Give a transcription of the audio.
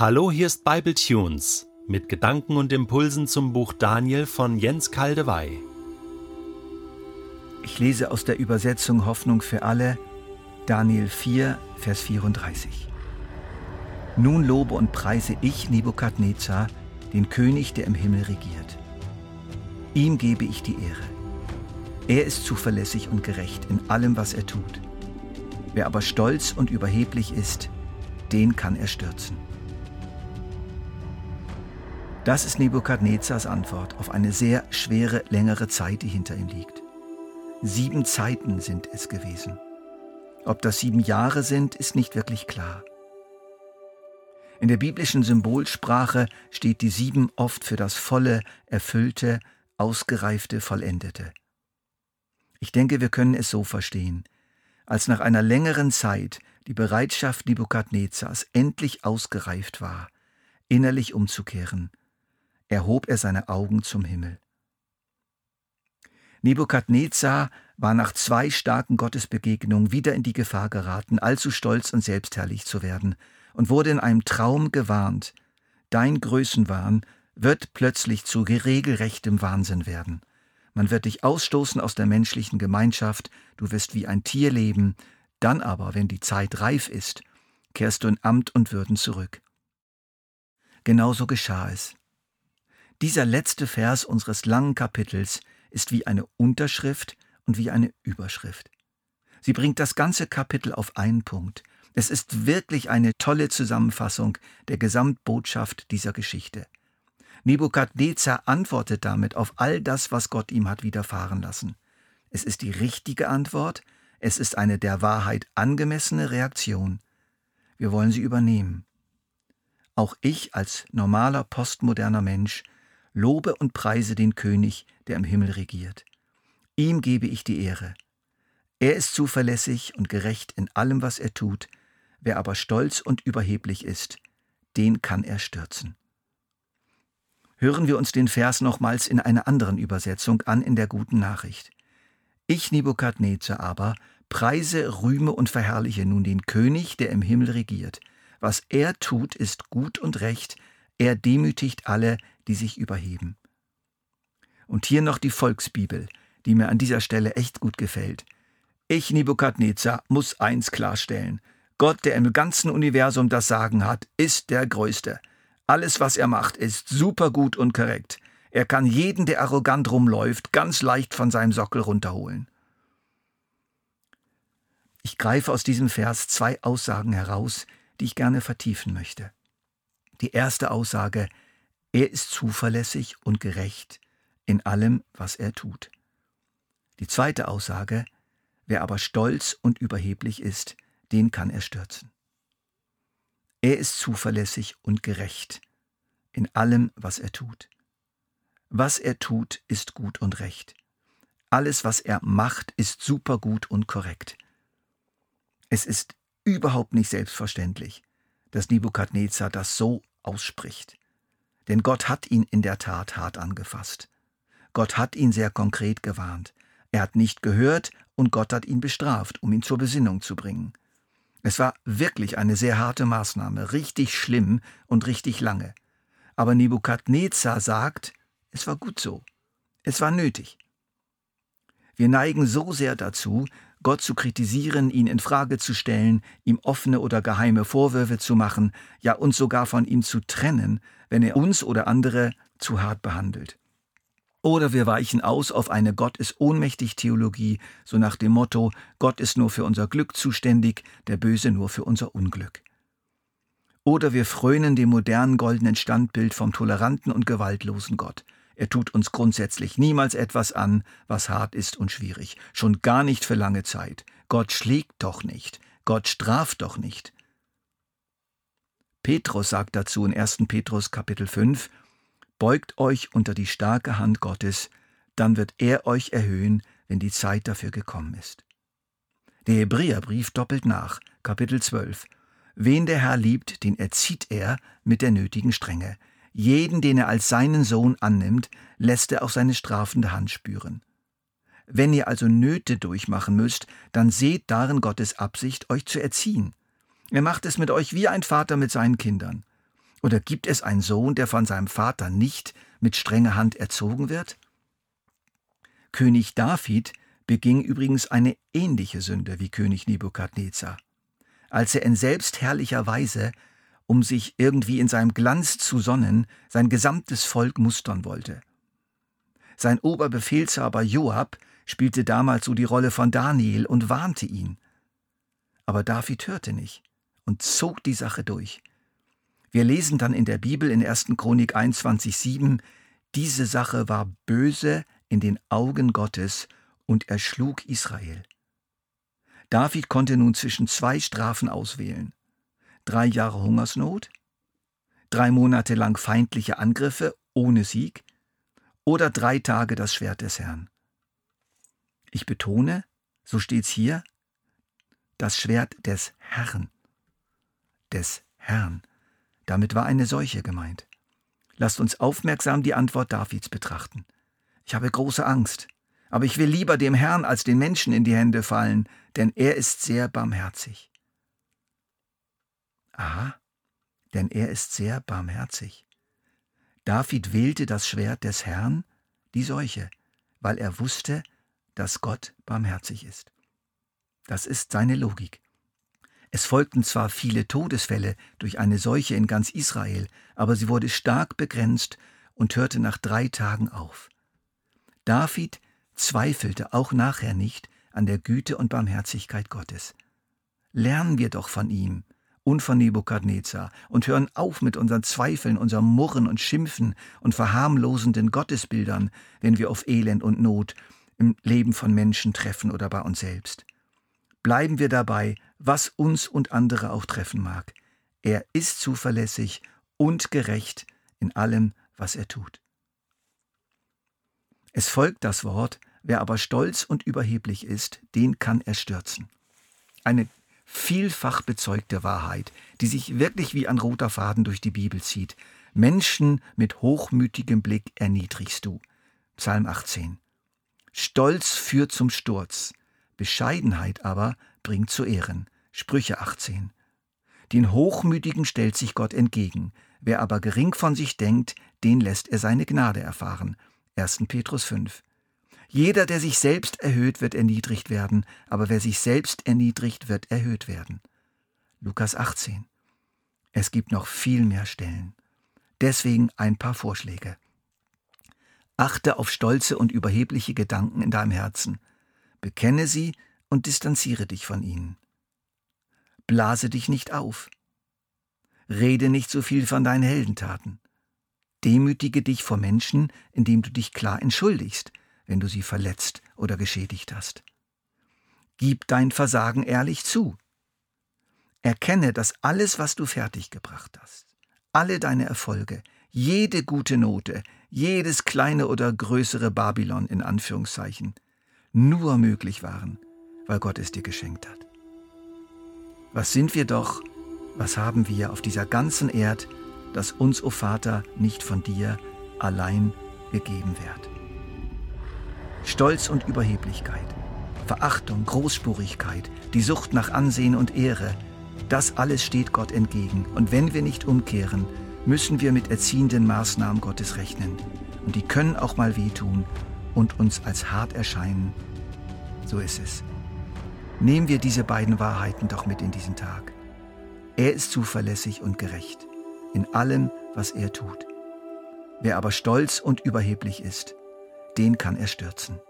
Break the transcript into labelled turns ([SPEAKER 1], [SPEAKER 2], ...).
[SPEAKER 1] Hallo, hier ist Bible Tunes mit Gedanken und Impulsen zum Buch Daniel von Jens Kaldewey.
[SPEAKER 2] Ich lese aus der Übersetzung Hoffnung für alle, Daniel 4, Vers 34. Nun lobe und preise ich Nebukadnezar, den König, der im Himmel regiert. Ihm gebe ich die Ehre. Er ist zuverlässig und gerecht in allem, was er tut. Wer aber stolz und überheblich ist, den kann er stürzen. Das ist Nebukadnezars Antwort auf eine sehr schwere, längere Zeit, die hinter ihm liegt. Sieben Zeiten sind es gewesen. Ob das sieben Jahre sind, ist nicht wirklich klar. In der biblischen Symbolsprache steht die sieben oft für das volle, erfüllte, ausgereifte, vollendete. Ich denke, wir können es so verstehen, als nach einer längeren Zeit die Bereitschaft Nebukadnezars endlich ausgereift war, innerlich umzukehren, erhob er seine Augen zum Himmel. Nebukadnezar war nach zwei starken Gottesbegegnungen wieder in die Gefahr geraten, allzu stolz und selbstherrlich zu werden, und wurde in einem Traum gewarnt, dein Größenwahn wird plötzlich zu regelrechtem Wahnsinn werden. Man wird dich ausstoßen aus der menschlichen Gemeinschaft, du wirst wie ein Tier leben, dann aber, wenn die Zeit reif ist, kehrst du in Amt und Würden zurück. Genauso geschah es. Dieser letzte Vers unseres langen Kapitels ist wie eine Unterschrift und wie eine Überschrift. Sie bringt das ganze Kapitel auf einen Punkt. Es ist wirklich eine tolle Zusammenfassung der Gesamtbotschaft dieser Geschichte. Nebukadnezar antwortet damit auf all das, was Gott ihm hat widerfahren lassen. Es ist die richtige Antwort, es ist eine der Wahrheit angemessene Reaktion. Wir wollen sie übernehmen. Auch ich als normaler postmoderner Mensch lobe und preise den König, der im Himmel regiert. Ihm gebe ich die Ehre. Er ist zuverlässig und gerecht in allem, was er tut, wer aber stolz und überheblich ist, den kann er stürzen. Hören wir uns den Vers nochmals in einer anderen Übersetzung an in der guten Nachricht. Ich, Nebukadnezar aber, preise, rühme und verherrliche nun den König, der im Himmel regiert. Was er tut, ist gut und recht, er demütigt alle, die sich überheben. Und hier noch die Volksbibel, die mir an dieser Stelle echt gut gefällt. Ich, Nebukadnezar, muss eins klarstellen. Gott, der im ganzen Universum das Sagen hat, ist der Größte. Alles, was er macht, ist supergut und korrekt. Er kann jeden, der arrogant rumläuft, ganz leicht von seinem Sockel runterholen. Ich greife aus diesem Vers zwei Aussagen heraus, die ich gerne vertiefen möchte. Die erste Aussage, er ist zuverlässig und gerecht in allem, was er tut. Die zweite Aussage, wer aber stolz und überheblich ist, den kann er stürzen. Er ist zuverlässig und gerecht in allem, was er tut. Was er tut, ist gut und recht. Alles, was er macht, ist supergut und korrekt. Es ist überhaupt nicht selbstverständlich, dass Nebukadnezar das so ausspricht. Denn Gott hat ihn in der Tat hart angefasst. Gott hat ihn sehr konkret gewarnt. Er hat nicht gehört und Gott hat ihn bestraft, um ihn zur Besinnung zu bringen. Es war wirklich eine sehr harte Maßnahme, richtig schlimm und richtig lange. Aber Nebukadnezar sagt, es war gut so. Es war nötig. Wir neigen so sehr dazu, Gott zu kritisieren, ihn in Frage zu stellen, ihm offene oder geheime Vorwürfe zu machen, ja uns sogar von ihm zu trennen, wenn er uns oder andere zu hart behandelt. Oder wir weichen aus auf eine Gott ist ohnmächtig Theologie, so nach dem Motto Gott ist nur für unser Glück zuständig, der Böse nur für unser Unglück. Oder wir frönen dem modernen goldenen Standbild vom toleranten und gewaltlosen Gott. Er tut uns grundsätzlich niemals etwas an, was hart ist und schwierig, schon gar nicht für lange Zeit. Gott schlägt doch nicht, Gott straft doch nicht. Petrus sagt dazu in 1. Petrus Kapitel 5, Beugt euch unter die starke Hand Gottes, dann wird er euch erhöhen, wenn die Zeit dafür gekommen ist. Der Hebräerbrief doppelt nach, Kapitel 12. Wen der Herr liebt, den erzieht er mit der nötigen Strenge. Jeden, den er als seinen Sohn annimmt, lässt er auch seine strafende Hand spüren. Wenn ihr also Nöte durchmachen müsst, dann seht darin Gottes Absicht, euch zu erziehen. Er macht es mit euch wie ein Vater mit seinen Kindern. Oder gibt es einen Sohn, der von seinem Vater nicht mit strenger Hand erzogen wird? König David beging übrigens eine ähnliche Sünde wie König Nebukadnezar. Als er in selbstherrlicher Weise, um sich irgendwie in seinem Glanz zu sonnen, sein gesamtes Volk mustern wollte. Sein Oberbefehlshaber Joab spielte damals so die Rolle von Daniel und warnte ihn. Aber David hörte nicht und zog die Sache durch. Wir lesen dann in der Bibel in 1. Chronik 21,7, diese Sache war böse in den Augen Gottes und er schlug Israel. David konnte nun zwischen zwei Strafen auswählen. Drei Jahre Hungersnot, drei Monate lang feindliche Angriffe ohne Sieg oder drei Tage das Schwert des Herrn. Ich betone, so steht's hier, das Schwert des Herrn. Des Herrn. Damit war eine Seuche gemeint. Lasst uns aufmerksam die Antwort Davids betrachten. Ich habe große Angst, aber ich will lieber dem Herrn als den Menschen in die Hände fallen, denn er ist sehr barmherzig. Aha, denn er ist sehr barmherzig. David wählte das Schwert des Herrn, die Seuche, weil er wusste, dass Gott barmherzig ist. Das ist seine Logik. Es folgten zwar viele Todesfälle durch eine Seuche in ganz Israel, aber sie wurde stark begrenzt und hörte nach drei Tagen auf. David zweifelte auch nachher nicht an der Güte und Barmherzigkeit Gottes. Lernen wir doch von ihm und von Nebukadnezar und hören auf mit unseren Zweifeln, unserem Murren und Schimpfen und verharmlosenden Gottesbildern, wenn wir auf Elend und Not im Leben von Menschen treffen oder bei uns selbst. Bleiben wir dabei, was uns und andere auch treffen mag. Er ist zuverlässig und gerecht in allem, was er tut. Es folgt das Wort, wer aber stolz und überheblich ist, den kann er stürzen. Eine vielfach bezeugte Wahrheit, die sich wirklich wie ein roter Faden durch die Bibel zieht. Menschen mit hochmütigem Blick erniedrigst du. Psalm 18. Stolz führt zum Sturz, Bescheidenheit aber bringt zu Ehren. Sprüche 18. Den Hochmütigen stellt sich Gott entgegen, wer aber gering von sich denkt, den lässt er seine Gnade erfahren. 1. Petrus 5. Jeder, der sich selbst erhöht, wird erniedrigt werden, aber wer sich selbst erniedrigt, wird erhöht werden. Lukas 18. Es gibt noch viel mehr Stellen. Deswegen ein paar Vorschläge. Achte auf stolze und überhebliche Gedanken in deinem Herzen. Bekenne sie und distanziere dich von ihnen. Blase dich nicht auf. Rede nicht so viel von deinen Heldentaten. Demütige dich vor Menschen, indem du dich klar entschuldigst, wenn du sie verletzt oder geschädigt hast. Gib dein Versagen ehrlich zu. Erkenne, dass alles, was du fertiggebracht hast, alle deine Erfolge, jede gute Note, jedes kleine oder größere Babylon in Anführungszeichen, nur möglich waren, weil Gott es dir geschenkt hat. Was sind wir doch, was haben wir auf dieser ganzen Erd, das uns, o oh Vater, nicht von dir allein gegeben wird. Stolz und Überheblichkeit, Verachtung, Großspurigkeit, die Sucht nach Ansehen und Ehre, das alles steht Gott entgegen. Und wenn wir nicht umkehren, müssen wir mit erziehenden Maßnahmen Gottes rechnen. Und die können auch mal wehtun und uns als hart erscheinen. So ist es. Nehmen wir diese beiden Wahrheiten doch mit in diesen Tag. Er ist zuverlässig und gerecht in allem, was er tut. Wer aber stolz und überheblich ist, den kann er stürzen.